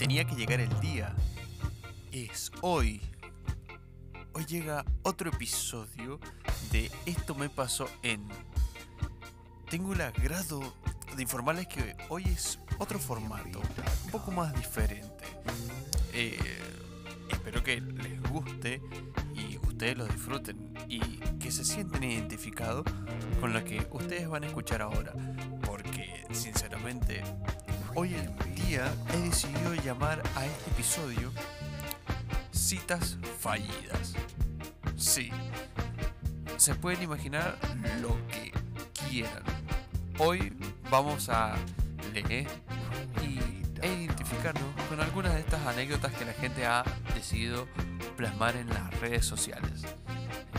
tenía que llegar el día. Es hoy. Hoy llega otro episodio de Esto me pasó en... Tengo el agrado de informarles que hoy es otro formato, un poco más diferente. Eh, espero que les guste y ustedes lo disfruten y que se sienten identificados con lo que ustedes van a escuchar ahora. Porque sinceramente, hoy en he decidido llamar a este episodio Citas Fallidas. Sí, se pueden imaginar lo que quieran. Hoy vamos a leer y e identificarnos con algunas de estas anécdotas que la gente ha decidido plasmar en las redes sociales.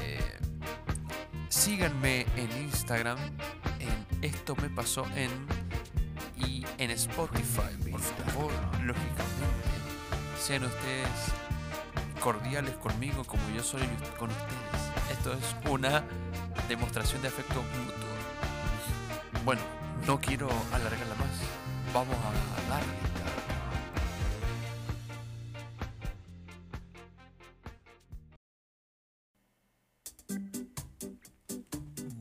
Eh, síganme en Instagram, en esto me pasó en y en Spotify, por favor, lógicamente. Sean ustedes cordiales conmigo como yo soy con ustedes. Esto es una demostración de afecto mutuo. Bueno, no quiero alargarla más. Vamos a darle.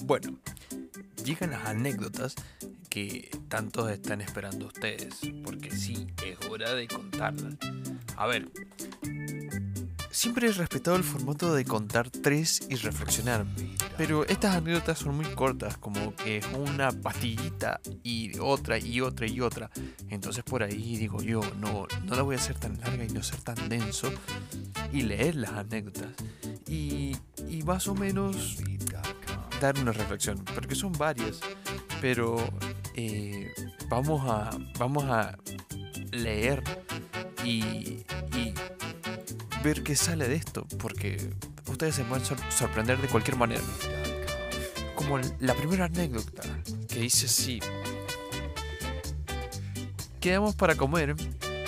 Bueno, llegan las anécdotas tantos están esperando ustedes, porque sí, es hora de contarlas. A ver, siempre he respetado el formato de contar tres y reflexionar, pero estas anécdotas son muy cortas, como que una pastillita y otra y otra y otra. Entonces por ahí digo yo, no, no la voy a hacer tan larga y no ser tan denso y leer las anécdotas. Y, y más o menos dar una reflexión, porque son varias, pero eh, vamos, a, vamos a leer y, y, ver qué sale de esto, porque ustedes se pueden sorprender de cualquier manera. Como la primera anécdota que dice así. Quedamos para comer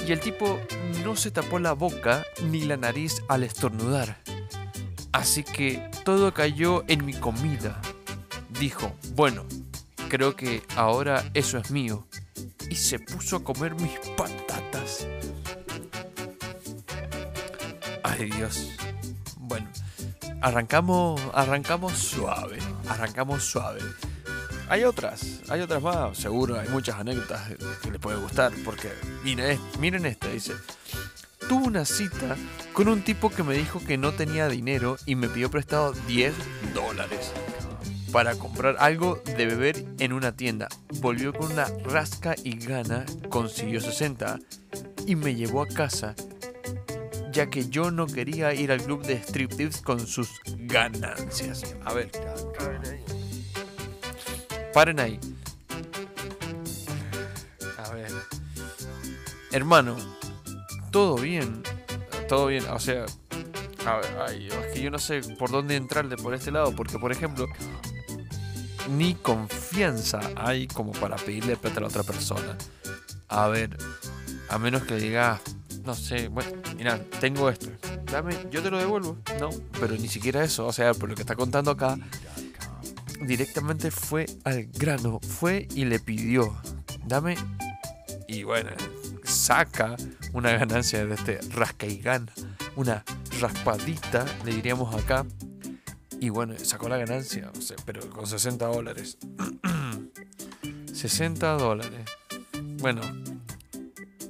y el tipo no se tapó la boca ni la nariz al estornudar. Así que todo cayó en mi comida. Dijo, bueno, creo que ahora eso es mío. Y se puso a comer mis patatas. Ay Dios. Bueno, arrancamos, arrancamos suave. Arrancamos suave. Hay otras, hay otras más, seguro, hay muchas anécdotas que les puede gustar, porque miren, miren esta, dice, tuve una cita con un tipo que me dijo que no tenía dinero y me pidió prestado 10 dólares para comprar algo de beber en una tienda. Volvió con una rasca y gana, consiguió 60 y me llevó a casa ya que yo no quería ir al club de striptease con sus ganancias. A ver, paren ahí. A ver. Hermano, todo bien. Todo bien, o sea, a ver, es que yo no sé por dónde entrarle por este lado, porque por ejemplo, ni confianza hay como para pedirle plata a la otra persona. A ver, a menos que diga, no sé, bueno, mira, tengo esto, dame, yo te lo devuelvo. No, pero ni siquiera eso, o sea, por lo que está contando acá, directamente fue al grano, fue y le pidió, dame, y bueno, saca una ganancia de este rasca y gana, una raspadita, le diríamos acá, y bueno, sacó la ganancia, o sea, pero con 60 dólares. 60 dólares. Bueno,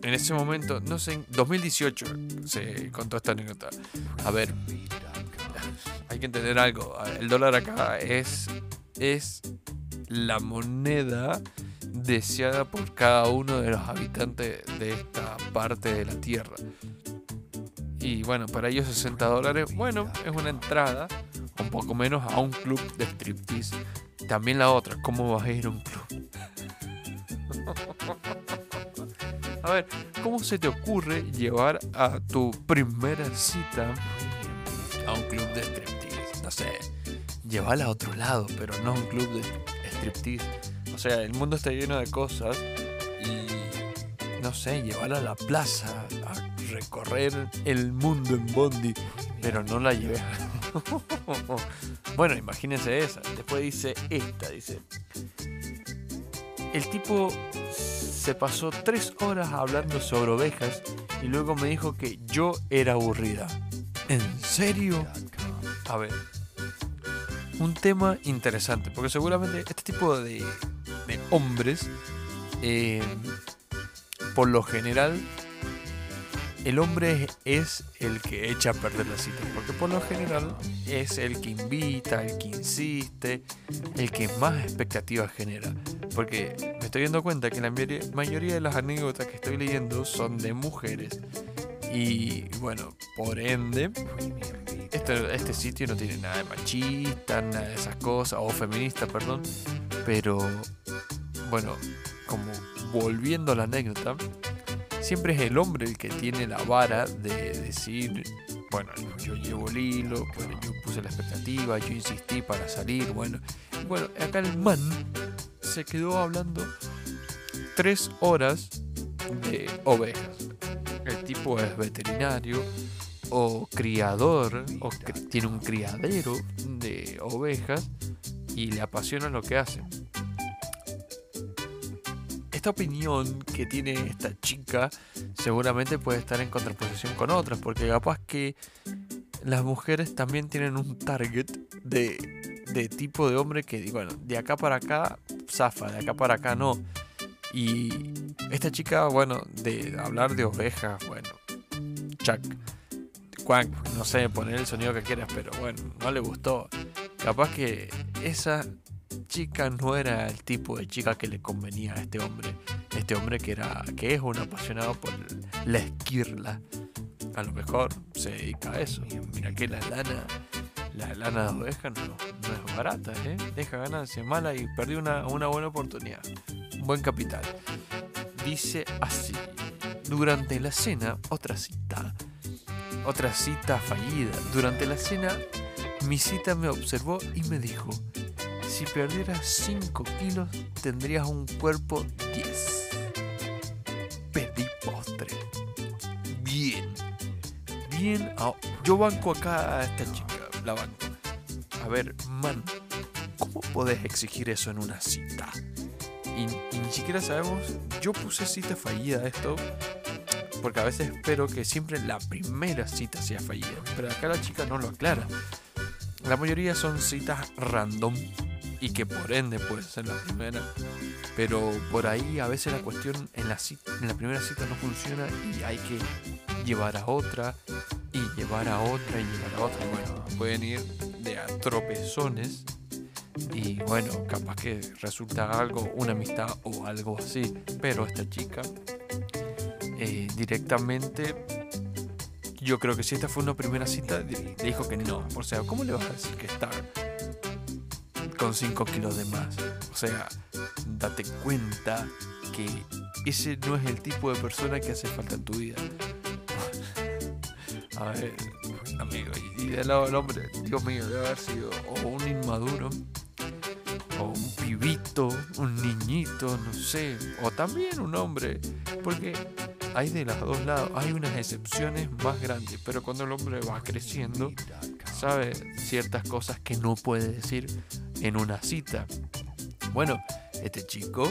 en ese momento, no sé, en 2018 se contó esta anécdota. A ver, hay que entender algo. El dólar acá es, es la moneda deseada por cada uno de los habitantes de esta parte de la Tierra. Y bueno, para ellos 60 dólares, bueno, es una entrada un poco menos a un club de striptease. También la otra, ¿cómo vas a ir a un club? a ver, ¿cómo se te ocurre llevar a tu primera cita a un club de striptease? No sé, llevarla a otro lado, pero no a un club de striptease. O sea, el mundo está lleno de cosas y no sé, llevarla a la plaza, a recorrer el mundo en Bondi, pero no la llevé. bueno, imagínense esa. Después dice esta, dice. El tipo se pasó tres horas hablando sobre ovejas y luego me dijo que yo era aburrida. ¿En serio? A ver, un tema interesante, porque seguramente este tipo de, de hombres, eh, por lo general, el hombre es el que echa a perder la cita, porque por lo general es el que invita, el que insiste, el que más expectativas genera. Porque me estoy dando cuenta que la mayoría de las anécdotas que estoy leyendo son de mujeres. Y bueno, por ende, este, este sitio no tiene nada de machista, nada de esas cosas, o feminista, perdón. Pero bueno, como volviendo a la anécdota, siempre es el hombre el que tiene la vara de decir, bueno, yo llevo el hilo, yo puse la expectativa, yo insistí para salir, bueno. bueno, acá el man se quedó hablando tres horas de ovejas. El tipo es veterinario o criador o tiene un criadero de ovejas y le apasiona lo que hace esta opinión que tiene esta chica seguramente puede estar en contraposición con otras, porque capaz que las mujeres también tienen un target de, de tipo de hombre que, bueno, de acá para acá zafa, de acá para acá no. Y esta chica, bueno, de hablar de ovejas, bueno, chuck, quack, no sé, poner el sonido que quieras, pero bueno, no le gustó. Capaz que esa chica no era el tipo de chica que le convenía a este hombre. Este hombre que era que es un apasionado por la esquirla. A lo mejor se dedica a eso. Mira que la lana, la lana de oveja no, no es barata, ¿eh? Deja ganancia mala y perdí una, una buena oportunidad. Un buen capital. Dice así. Durante la cena, otra cita. Otra cita fallida. Durante la cena, mi cita me observó y me dijo, si perdieras 5 kilos, tendrías un cuerpo 10. Pedí postre. Bien. Bien. Ah, yo banco acá a esta chica. La banco. A ver, man. ¿Cómo podés exigir eso en una cita? Y, ni siquiera sabemos. Yo puse cita fallida esto. Porque a veces espero que siempre la primera cita sea fallida. Pero acá la chica no lo aclara. La mayoría son citas random y que por ende puede ser la primera. Pero por ahí a veces la cuestión en la, en la primera cita no funciona y hay que llevar a otra y llevar a otra y llevar a otra. Bueno, pueden ir de a y bueno, capaz que resulta algo, una amistad o algo así. Pero esta chica eh, directamente yo creo que si esta fue una primera cita, le dijo que no. O sea, ¿cómo le vas a decir que está con 5 kilos de más. O sea, date cuenta que ese no es el tipo de persona que hace falta en tu vida. A ver, amigo, y del lado del hombre, Dios mío, debe haber sido o un inmaduro, o un pibito, un niñito, no sé, o también un hombre, porque hay de los dos lados, hay unas excepciones más grandes, pero cuando el hombre va creciendo, sabe ciertas cosas que no puede decir en una cita. Bueno, este chico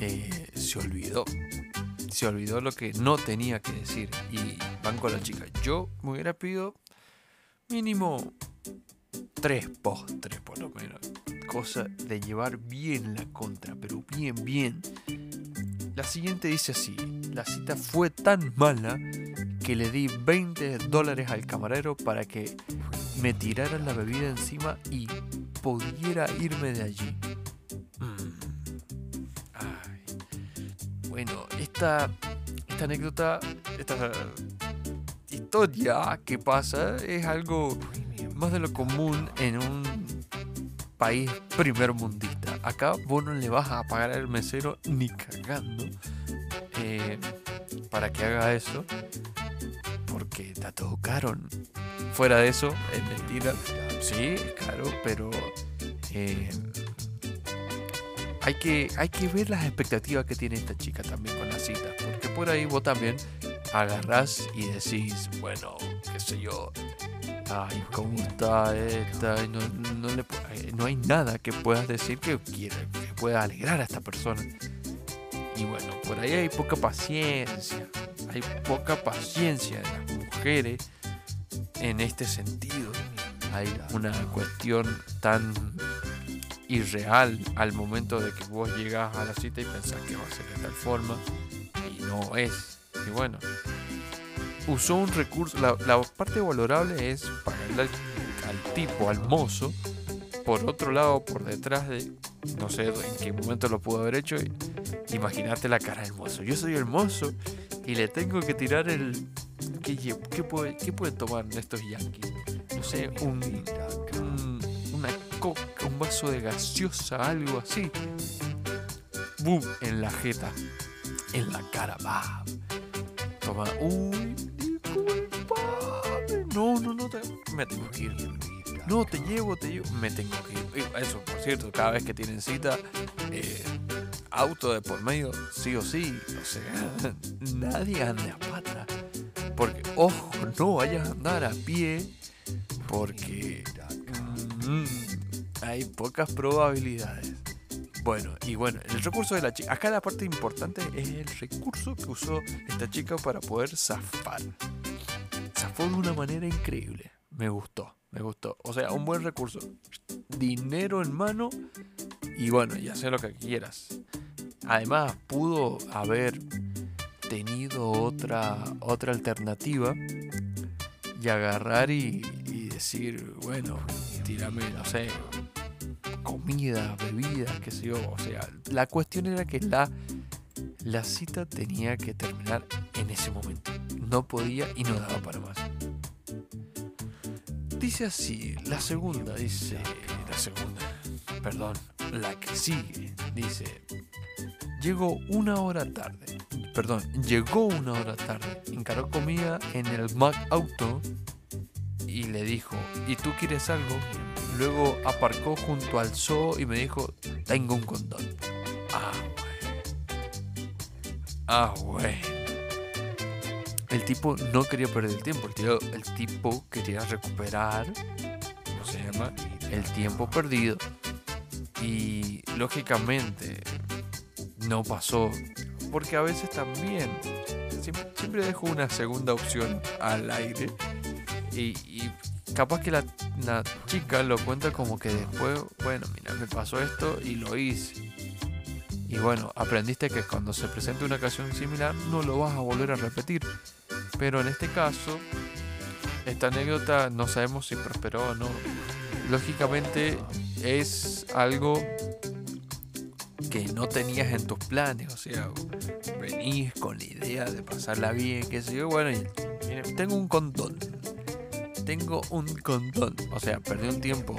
eh, se olvidó. Se olvidó lo que no tenía que decir. Y van con la chica. Yo me hubiera pedido mínimo tres postres, por lo menos. Cosa de llevar bien la contra, pero bien, bien. La siguiente dice así. La cita fue tan mala que le di 20 dólares al camarero para que me tirara la bebida encima y pudiera irme de allí. Mm. Bueno, esta, esta anécdota, esta historia que pasa es algo más de lo común en un país primer mundista. Acá vos no le vas a pagar al mesero ni cagando eh, para que haga eso porque te tocaron. Fuera de eso, es mentira. Sí, claro, pero eh, hay, que, hay que ver las expectativas que tiene esta chica también con la cita. Porque por ahí vos también agarrás y decís, bueno, qué sé yo, ay, ¿cómo está esta? No, no, le, no hay nada que puedas decir que, quiera, que pueda alegrar a esta persona. Y bueno, por ahí hay poca paciencia. Hay poca paciencia las en este sentido. Hay una cuestión tan irreal al momento de que vos llegas a la cita y pensás que va a ser de tal forma y no es. Y bueno, usó un recurso, la, parte valorable es pagarle al, tipo, al mozo, por otro lado, por detrás de, no sé en qué momento lo pudo haber hecho, imagínate la cara del mozo. Yo soy el mozo y le tengo que tirar el... ¿Qué, qué, puede, qué pueden tomar estos yankees? No sé, un, una coca, un vaso de gaseosa, algo así. ¡Bum! En la jeta. En la cara. va Toma. Uy, No, no, no. Te... Me tengo que ir. No, te llevo, te llevo. Me tengo que ir. Eso, por cierto, cada vez que tienen cita, eh, auto de por medio, sí o sí. O sea, nadie ande a pata. Porque, ojo, no vayas a andar a pie. Porque mm, hay pocas probabilidades. Bueno, y bueno, el recurso de la chica. Acá la parte importante es el recurso que usó esta chica para poder zafar. Zafó de una manera increíble. Me gustó, me gustó. O sea, un buen recurso. Dinero en mano y bueno, ya sé lo que quieras. Además, pudo haber tenido otra, otra alternativa y agarrar y, decir, bueno, tírame, no sé, comida, bebidas, qué sé yo. O sea, la cuestión era que la, la cita tenía que terminar en ese momento. No podía y no daba para más. Dice así, la segunda, dice, la segunda, perdón, la que sigue, dice, llegó una hora tarde, perdón, llegó una hora tarde, encaró comida en el Mac Auto y le dijo, ¿y tú quieres algo? Luego aparcó junto al zoo y me dijo, tengo un condón. Ah, güey. Ah, güey. El tipo no quería perder el tiempo, el, tipo quería recuperar. El tiempo perdido. Y lógicamente no pasó, porque a veces también siempre, dejo una segunda opción al aire y capaz que la, chica lo cuenta como que después, bueno, mira, me pasó esto y lo hice. Y bueno, aprendiste que cuando se presente una ocasión similar no lo vas a volver a repetir. Pero en este caso, esta anécdota no sabemos si prosperó o no. Lógicamente es algo que no tenías en tus planes. O sea, venís con la idea de pasarla bien, qué sé yo. Bueno, y, tengo un condón tengo un condón. O sea, perdí un tiempo,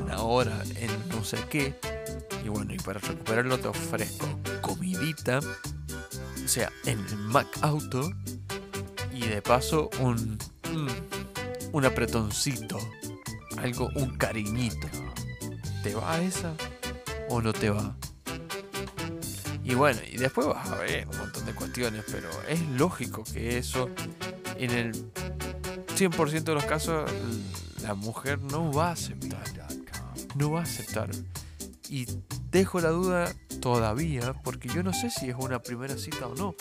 una hora en no sé qué. Y bueno, y para recuperarlo te ofrezco comidita. O sea, en el Mac Auto. Y de paso un, un, apretoncito. Algo, un cariñito. ¿Te va esa o no te va? Y bueno, y después vas a ver un montón de cuestiones, pero es lógico que eso en el 100% de los casos la mujer no va a aceptar. No va a aceptar. Y dejo la duda todavía porque yo no sé si es una primera cita o no.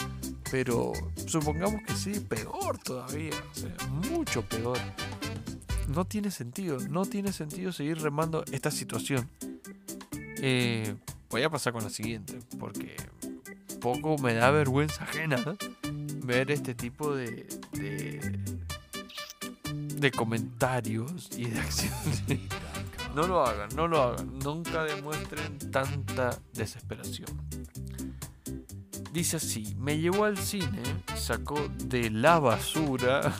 Pero supongamos que sí, peor todavía. O sea, mucho peor. No tiene sentido. No tiene sentido seguir remando esta situación. Eh, voy a pasar con la siguiente. Porque poco me da vergüenza ajena ver este tipo de de comentarios y de acciones. No lo hagan, no lo hagan. Nunca demuestren tanta desesperación. Dice así, me llevó al cine, sacó de la basura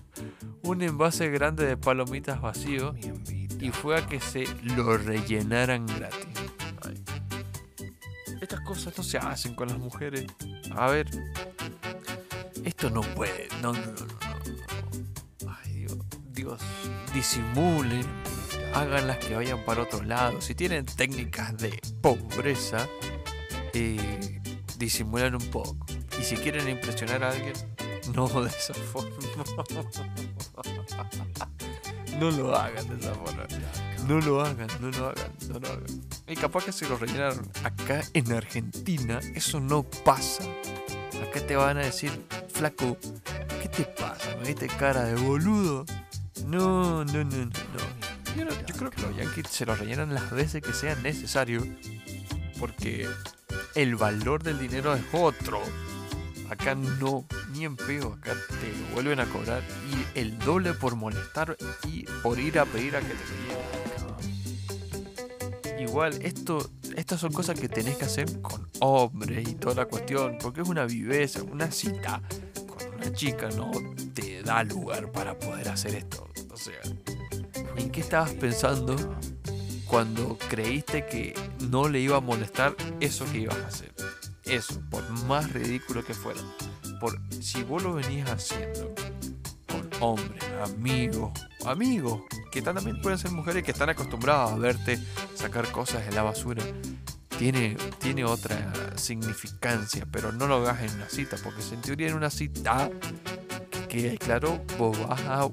un envase grande de palomitas vacío y fue a que se lo rellenaran gratis. Cosas no se hacen con las mujeres. A ver, esto no puede, no, no, no disimulen, háganlas que vayan para otro lado. Si tienen técnicas de pobreza, eh, disimulan un poco. Y si quieren impresionar a alguien, no de esa forma. no lo hagan de esa forma. No lo hagan, no lo hagan, no lo hagan. Y capaz que se lo rellenaron. Acá en Argentina eso no pasa. Acá te van a decir, flaco, ¿qué te pasa? ¿Me viste cara de boludo? No, no, no, no, no. Yo, creo que los Yankees se lo rellenan las veces que sea necesario. Porque el valor del dinero es otro. Acá no, ni en peo, acá te vuelven a cobrar y el doble por molestar y por ir a pedir a que te rellenen. Igual, esto, estas son cosas que tenés que hacer con hombres y toda la cuestión, porque es una viveza, una cita con una chica, no te da lugar para poder hacer esto. O sea, ¿en qué estabas pensando cuando creíste que no le iba a molestar eso que ibas a hacer? Eso, por más ridículo que fuera. Por si vos lo venías haciendo hombres, amigos, amigos, que también pueden ser mujeres que están acostumbradas a verte sacar cosas de la basura. Tiene, tiene otra significancia, pero no lo hagas en una cita, porque si en teoría en una cita, que claro, vos vas a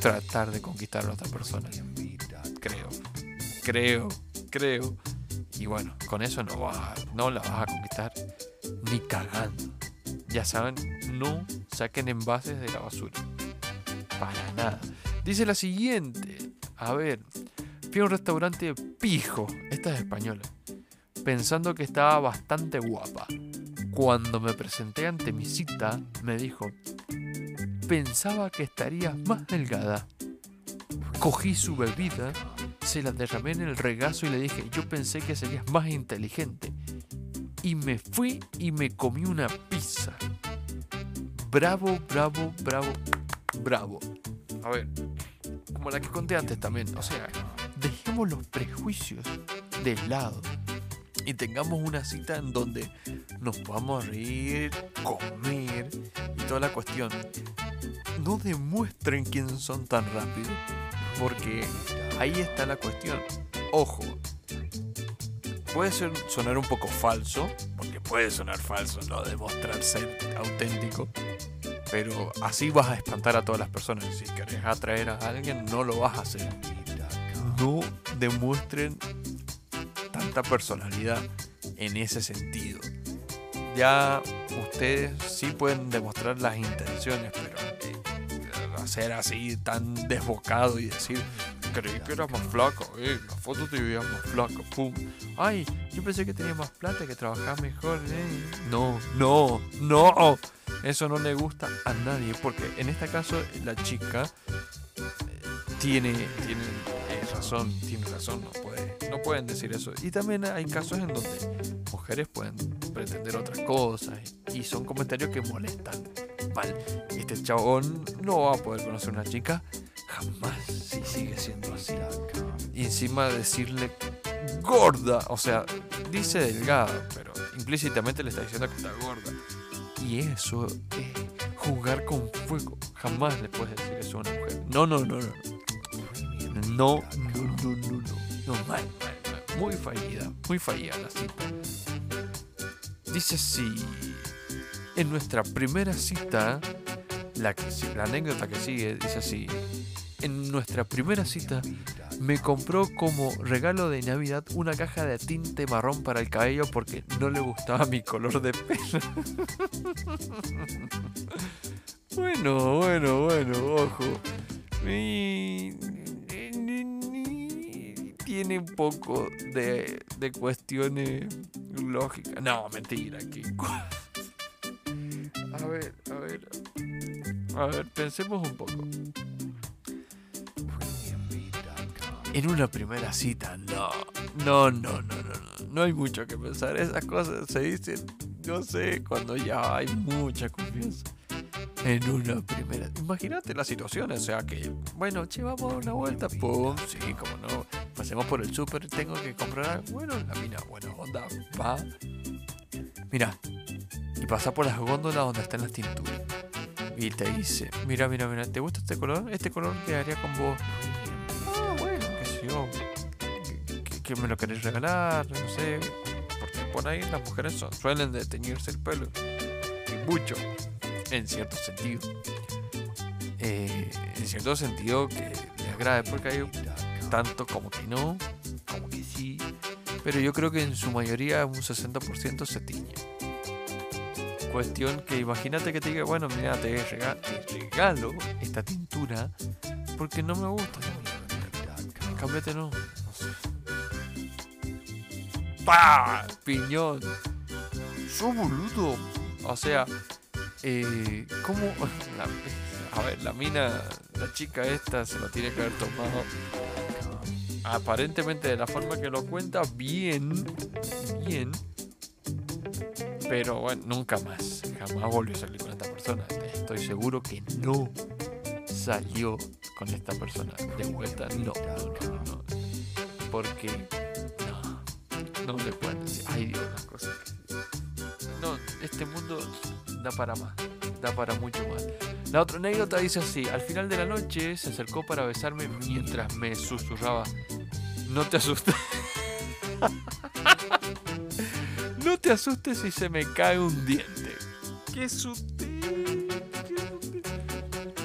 tratar de conquistar a otra persona. Creo, creo, creo. Y bueno, con eso no, va, no la vas a conquistar ni cagando. Ya saben, no saquen envases de la basura. Para nada. Dice la siguiente. A ver, fui a un restaurante pijo. Esta es española. Pensando que estaba bastante guapa. Cuando me presenté ante mi cita, me dijo, pensaba que estarías más delgada. Cogí su bebida, se la derramé en el regazo y le dije, yo pensé que serías más inteligente. Y me fui y me comí una pizza. Bravo, bravo, bravo, bravo. A ver, como la que conté antes también. O sea, dejemos los prejuicios de lado y tengamos una cita en donde nos podamos reír, comer y toda la cuestión. No demuestren quién son tan rápido, porque ahí está la cuestión. Ojo, puede sonar un poco falso, porque puede sonar falso no demostrar ser auténtico, pero así vas a espantar a todas las personas. Si querés atraer a alguien, no lo vas a hacer. No demuestren tanta personalidad en ese sentido. Ya ustedes sí pueden demostrar las intenciones, pero eh, hacer así tan desbocado y decir, creí que eras más flaco, eh, la foto te veías más flaco, pum. Ay, yo pensé que tenías más plata, que trabajabas mejor, eh. No, no, no. Eso no le gusta a nadie, porque en este caso la chica eh, tiene, tiene eh, razón, tiene razón, no, puede, no pueden decir eso. Y también hay casos en donde mujeres pueden pretender otras cosas y son comentarios que molestan. Mal, este chabón no va a poder conocer una chica jamás si sigue siendo así. Y encima decirle gorda, o sea, dice delgada, pero implícitamente le está diciendo que está gorda. Y eso es jugar con fuego. Jamás le puedes decir eso a una mujer. No, no, no, no. No, no, no, no, no. Mal, mal. Muy fallida, muy fallida la cita. Dice así. En nuestra primera cita, la, la anécdota que sigue dice así. En nuestra primera cita, me compró como regalo de Navidad una caja de tinte marrón para el cabello porque no le gustaba mi color de pelo. bueno, bueno, bueno, ojo. Tiene un poco de, de cuestiones lógicas. No, mentira. Que... A ver, a ver. A ver, pensemos un poco. En una primera cita, no. No, no, no, no, no. No hay mucho que pensar. Esas cosas se dicen, no sé, cuando ya hay mucha confianza. En una primera. Imagínate la situación, o sea que, bueno, che, vamos a una vuelta. Pum, sí, como no. Pasemos por el súper, tengo que comprar. Bueno, la mina, bueno, onda, va. Mira, y pasa por las góndolas donde están las tinturas. Y te dice, mira, mira, mira, ¿te gusta este color? Este color quedaría con vos. Que- me lo querés regalar, no sé. Porque por ahí las mujeres son- suelen de teñirse el pelo. Y mucho, en cierto sentido. Eh, en cierto sentido que les agrade, porque hay tanto como que no, como que sí, pero yo creo que en su mayoría un 60% se tiñe. Cuestión que imagínate que te diga, bueno, mira, te regalo esta tintura porque no me gusta. Cámbiate, no. ¡Pah! Piñón. Su boludo. O sea, eh, ¿cómo? a ver, la mina, la chica esta se lo tiene que haber tomado. Aparentemente de la forma que lo cuenta, bien. Bien. Pero bueno, nunca más. Jamás volvió a salir con esta persona. Estoy seguro que no salió con esta persona de vuelta. No, no, no, no. Porque no, le pueden decir. Ay Dios, las cosas No, este mundo da para más. Da para mucho más. La otra anécdota dice así, al final de la noche se acercó para besarme mientras me susurraba, no te asustes. no te asustes si se me cae un diente. ¡Qué sutil!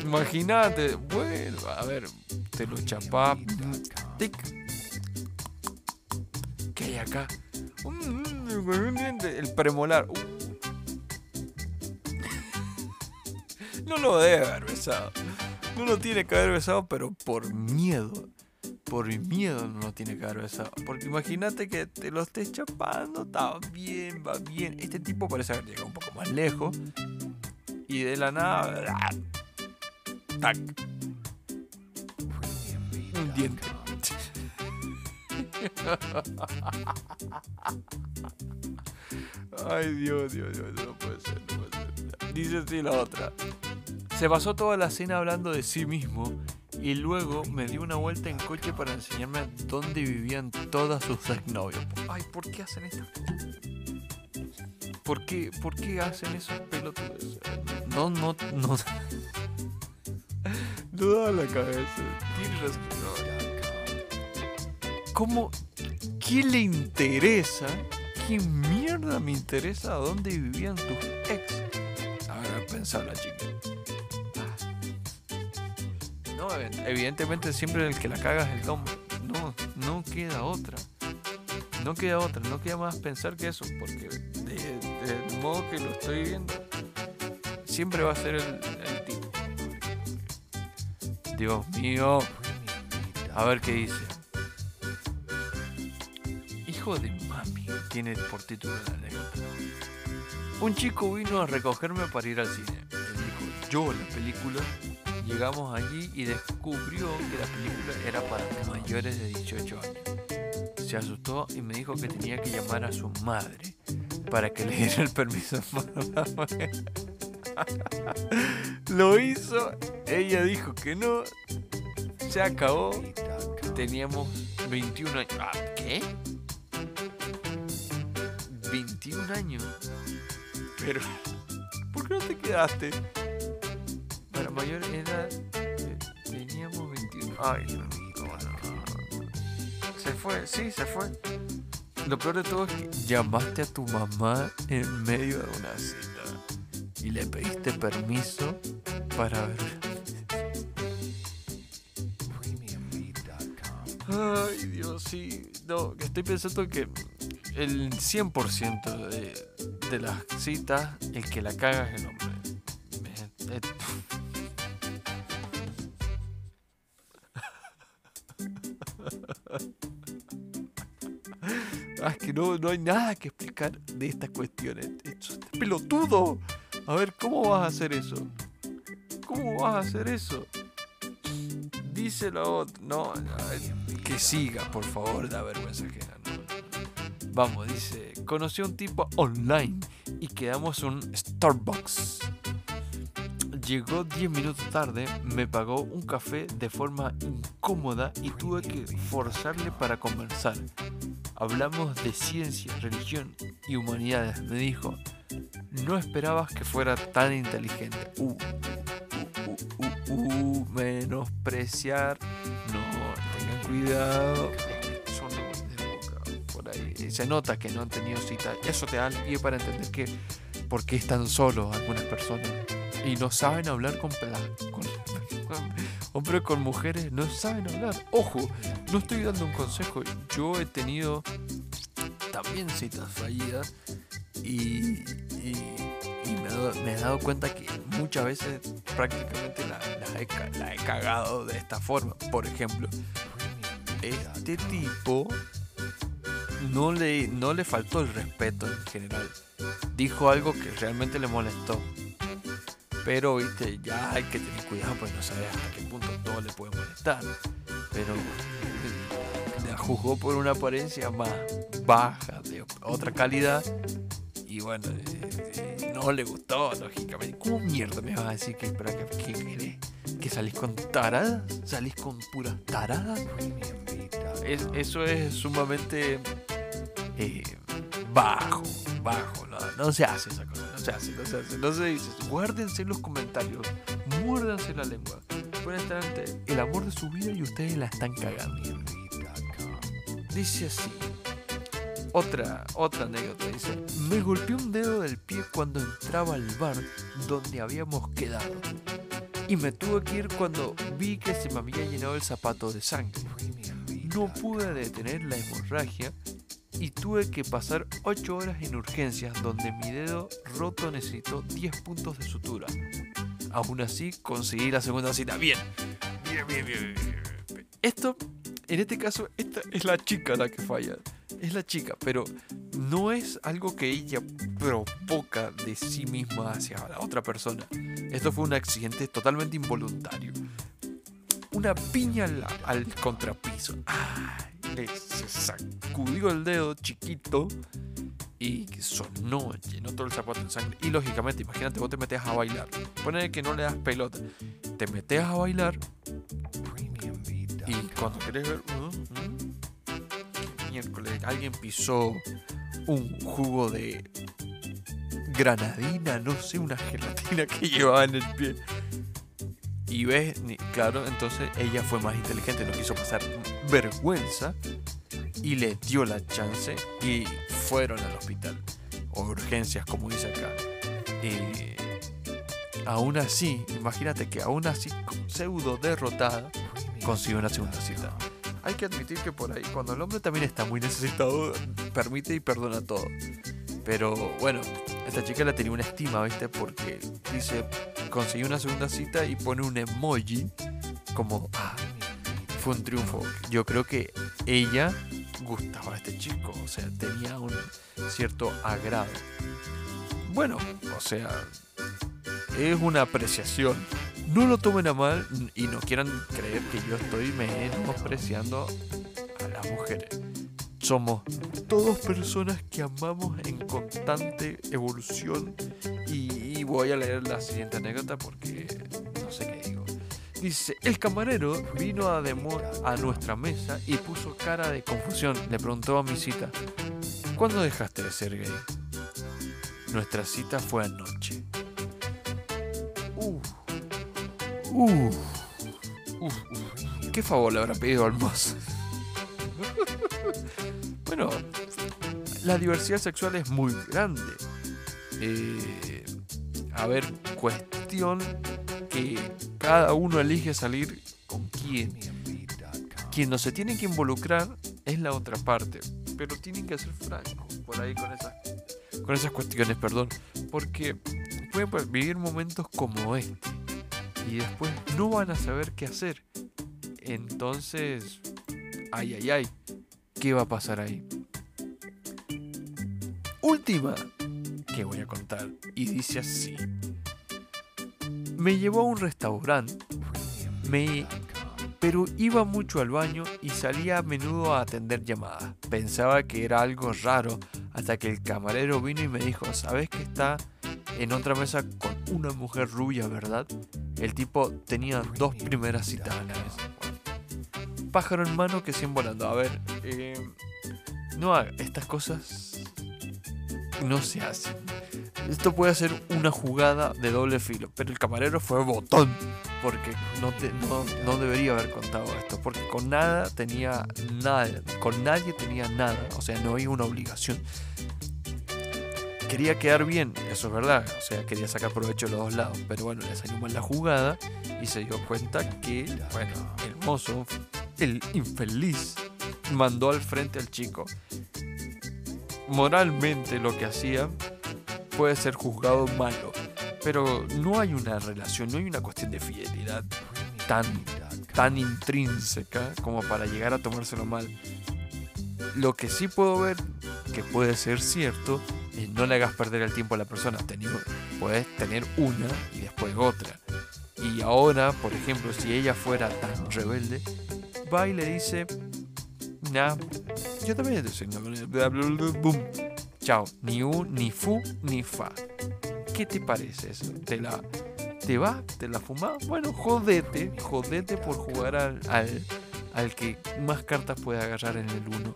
Imagínate, bueno, a ver, te lo chapá. Tic. ¿Qué hay acá? Un, diente, el premolar. Uh. No lo debe haber besado. No lo tiene que haber besado, pero por miedo. Por miedo no lo tiene que haber besado. Porque imagínate que te lo estés chapando, está bien, va bien. Este tipo parece haber llegado un poco más lejos. Y de la nada. ¡Tac! Un diente. Ay, Dios, Dios, Dios, no puede ser, no puede ser. Dice así la otra. Se pasó toda la cena hablando de sí mismo y luego me dio una vuelta en coche para enseñarme dónde vivían todas sus exnovios. Ay, ¿por qué hacen esto? ¿Por qué, ¿Por qué hacen esos pelotudos? No, no, no. No da la cabeza. Tienes razón. ¿Cómo? ¿Qué le interesa? ¿Qué mierda me interesa dónde vivían tus ex? A ver, pensar la chica. evidentemente siempre el que la caga es el hombre. No, no queda otra. No queda otra, no queda más pensar que eso, porque del modo que lo estoy viendo, siempre va a ser el, tipo. Dios mío. A ver qué dice. Hijo de mami, tiene por título la anécdota. Un chico vino a recogerme para ir al cine. Él dijo, yo la película Llegamos allí y descubrió que la película era para mayores de 18 años. Se asustó y me dijo que tenía que llamar a su madre para que le diera el permiso Lo hizo, ella dijo que no, se acabó, teníamos 21 años. Ah, ¿Qué? 21 años. Pero, ¿por qué no te quedaste? mayor edad eh, teníamos 21. Ay, Se fue, sí, se fue. Lo peor de todo es que llamaste a tu mamá en medio de una cita y le pediste permiso para ver. Ay, Dios, sí. No, estoy pensando que el 100% de, de las citas, el que la caga es el hombre. Ah, es que no, no hay nada que explicar de estas cuestiones. Esto es pelotudo. A ver, ¿cómo vas a hacer eso? ¿Cómo vas a hacer eso? Díselo. No, que siga, por favor, da vergüenza que Vamos, dice, conocí a un tipo online y quedamos en un Starbucks. Llegó 10 minutos tarde, me pagó un café de forma incómoda y tuve que forzarle para conversar. Hablamos de ciencia, religión y humanidades, me dijo. No esperabas que fuera tan inteligente. Uh, uh, uh, uh, menospreciar. No, tengan cuidado. Se nota que no han tenido cita. Eso te da el pie para entender que por qué están solos algunas personas y no saben hablar con, con hombres con mujeres no saben hablar. Ojo, no estoy dando un consejo. Yo he tenido también citas fallidas y, me, he dado cuenta que muchas veces prácticamente la, he, cagado de esta forma. Por ejemplo, este tipo no le, no le faltó el respeto en general. Dijo algo que realmente le molestó. Pero, viste, ya hay que tener cuidado, pues no sabes hasta qué punto todo le puede molestar. Pero la juzgó por una apariencia más baja, de otra calidad. Y bueno, eh, eh, no le gustó, lógicamente. ¿Cómo mierda me vas a decir que, que, que, salís con taradas? ¿Salís con puras taradas? eso es sumamente eh, bajo, bajo. No, se hace esa cosa, no se hace, no se hace, no se dice. Guárdense los comentarios, muérdanse la lengua. Pueden estar ante el amor de su vida y ustedes la están cagando. Dice así. Otra, otra anécdota dice, me golpeé un dedo del pie cuando entraba al bar donde habíamos quedado. Y me tuve que ir cuando vi que se me había llenado el zapato de sangre. No pude detener la hemorragia y tuve que pasar 8 horas en urgencias donde mi dedo roto necesitó 10 puntos de sutura. Aún así conseguí la segunda cita. Bien, bien, bien, bien. bien. Esto, en este caso, esta es la chica la que falla. Es la chica, pero no es algo que ella provoca de sí misma hacia la otra persona. Esto fue un accidente totalmente involuntario. Una piña al, contrapiso. Ay, le sacudió el dedo chiquito y sonó, llenó todo el zapato en sangre. Y lógicamente, imagínate, vos te metes a bailar. Pone que no le das pelota. Te metes a bailar. Y cuando querés ver. Uh, uh, miércoles, alguien pisó un jugo de granadina, no sé, una gelatina que llevaba en el pie. Y ves, claro, entonces ella fue más inteligente, no quiso pasar vergüenza y le dio la chance y fueron al hospital o urgencias como dice acá. Eh, aún así, imagínate que aún así pseudo derrotada consiguió una segunda cita. Hay que admitir que por ahí, cuando el hombre también está muy necesitado, permite y perdona todo. Pero bueno, esta chica la tenía una estima, ¿viste? Porque dice, consiguió una segunda cita y pone un emoji como, ah, fue un triunfo. Yo creo que ella gustaba a este chico, o sea, tenía un cierto agrado. Bueno, o sea, es una apreciación. No lo tomen a mal y no quieran creer que yo estoy menospreciando a las mujeres. Somos todos personas que amamos en constante evolución y voy a leer la siguiente anécdota porque Dice, el camarero vino a, a nuestra mesa y puso cara de confusión. Le preguntó a mi cita, ¿cuándo dejaste de ser gay? Nuestra cita fue anoche. Uf. Uf. Uf. ¿Qué favor le habrá pedido al mozo? bueno, la diversidad sexual es muy grande. Eh, a ver, cuestión que cada uno elige salir con quién. Quien no se tiene que involucrar es la otra parte, pero tienen que ser francos por ahí con esas, con esas cuestiones, perdón, porque pueden vivir momentos como este y después no van a saber qué hacer. Entonces, ay, ay, ay, ¿qué va a pasar ahí? Última que voy a contar y dice así. Me llevó a un restaurante, me, pero iba mucho al baño y salía a menudo a atender llamadas. Pensaba que era algo raro hasta que el camarero vino y me dijo, ¿sabes que está en otra mesa con una mujer rubia, verdad? El tipo tenía dos primeras citas. Pájaro en mano que sin volando. A ver, eh, no estas cosas. No se hacen. Esto puede ser una jugada de doble filo, pero el camarero fue botón, porque no, debería haber contado esto, porque con nada tenía nada, con nadie tenía nada, o sea, no hay una obligación. quería quedar bien, eso es verdad, o sea, quería sacar provecho de los dos lados, pero bueno, le salió mal la jugada y se dio cuenta que, bueno, el mozo, el infeliz, mandó al frente al chico. Moralmente lo que hacía puede ser juzgado malo, pero no hay una relación, no hay una cuestión de fidelidad tan, tan intrínseca como para llegar a tomárselo mal. Lo que sí puedo ver que puede ser cierto es no le hagas perder el tiempo a la persona. puedes tener una y después otra. Y ahora, por ejemplo, si ella fuera tan rebelde, va y le dice, nah, yo también soy boom. Chao, ni u, ni fu, ni fa. ¿Qué te parece eso? ¿Te la, te va? ¿Te la fuma? Bueno, jodete, jodete por jugar al, al, al que más cartas puede agarrar en el 1.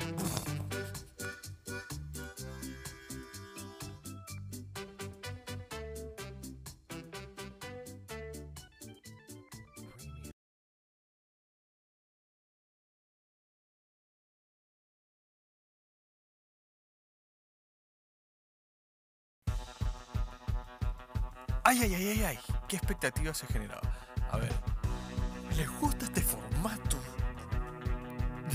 ¿Qué expectativas se generado? A ver. ¿Les gusta este formato?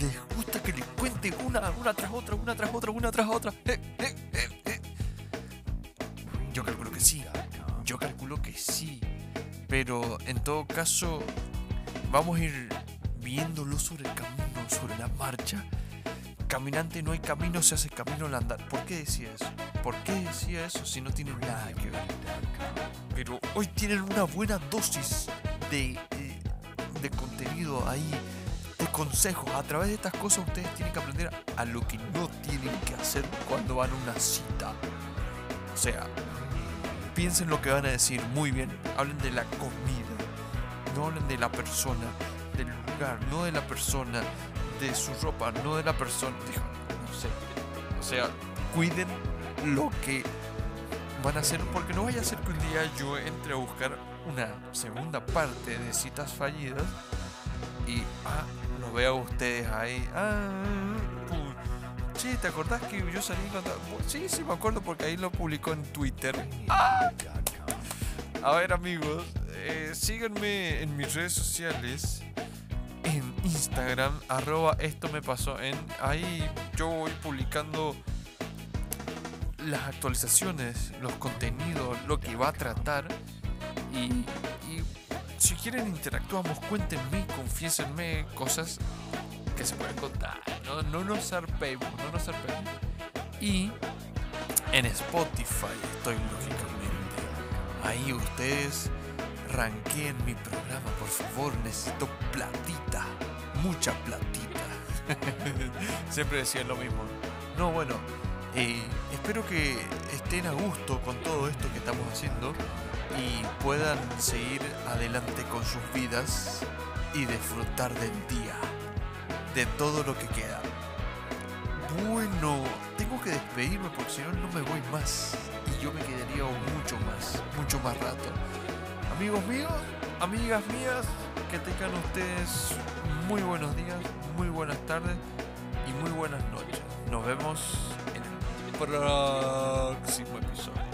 ¿Les gusta que les cuente una, una tras otra, una tras otra, una tras otra? Eh, eh, eh, Yo calculo que sí. Yo calculo que sí. Pero en todo caso, vamos a ir viéndolo sobre el camino, sobre la marcha. Caminante no hay camino, se hace camino al andar. ¿Por qué decía eso? ¿Por qué decía eso si no tiene nada que ver? Pero hoy tienen una buena dosis de, de, contenido ahí, de consejos. A través de estas cosas ustedes tienen que aprender a lo que no tienen que hacer cuando van a una cita. O sea, piensen lo que van a decir muy bien. Hablen de la comida. No hablen de la persona, del lugar, no de la persona, de su ropa, no de la persona. No sé. O sea, cuiden lo que van a hacer, porque no vaya a ser día yo entre buscar una segunda parte de citas fallidas y ah, lo veo a ustedes ahí. Ah, sí, ¿te acordás que yo salí con... Sí, sí, me acuerdo porque ahí lo publicó en Twitter. Ah. A ver amigos, eh, síganme en mis redes sociales. En Instagram, arroba esto me pasó. En, ahí yo voy publicando las actualizaciones, los contenidos, lo que va a tratar. Y, si quieren interactuamos, cuéntenme, confiésenme cosas que se pueden contar. No, no nos zarpemos, no nos zarpemos. Y en Spotify estoy lógicamente. Ahí ustedes ranqueen mi programa, por favor. Necesito platita, mucha platita. Siempre decía lo mismo. No, bueno, eh, espero que estén a gusto con todo esto que estamos haciendo y puedan seguir adelante con sus vidas y disfrutar del día, de todo lo que queda. Bueno, tengo que despedirme porque si no, no me voy más y yo me quedaría mucho más, mucho más rato. Amigos míos, amigas mías, que tengan ustedes muy buenos días, muy buenas tardes y muy buenas noches. Nos vemos próximo episodio. Chao.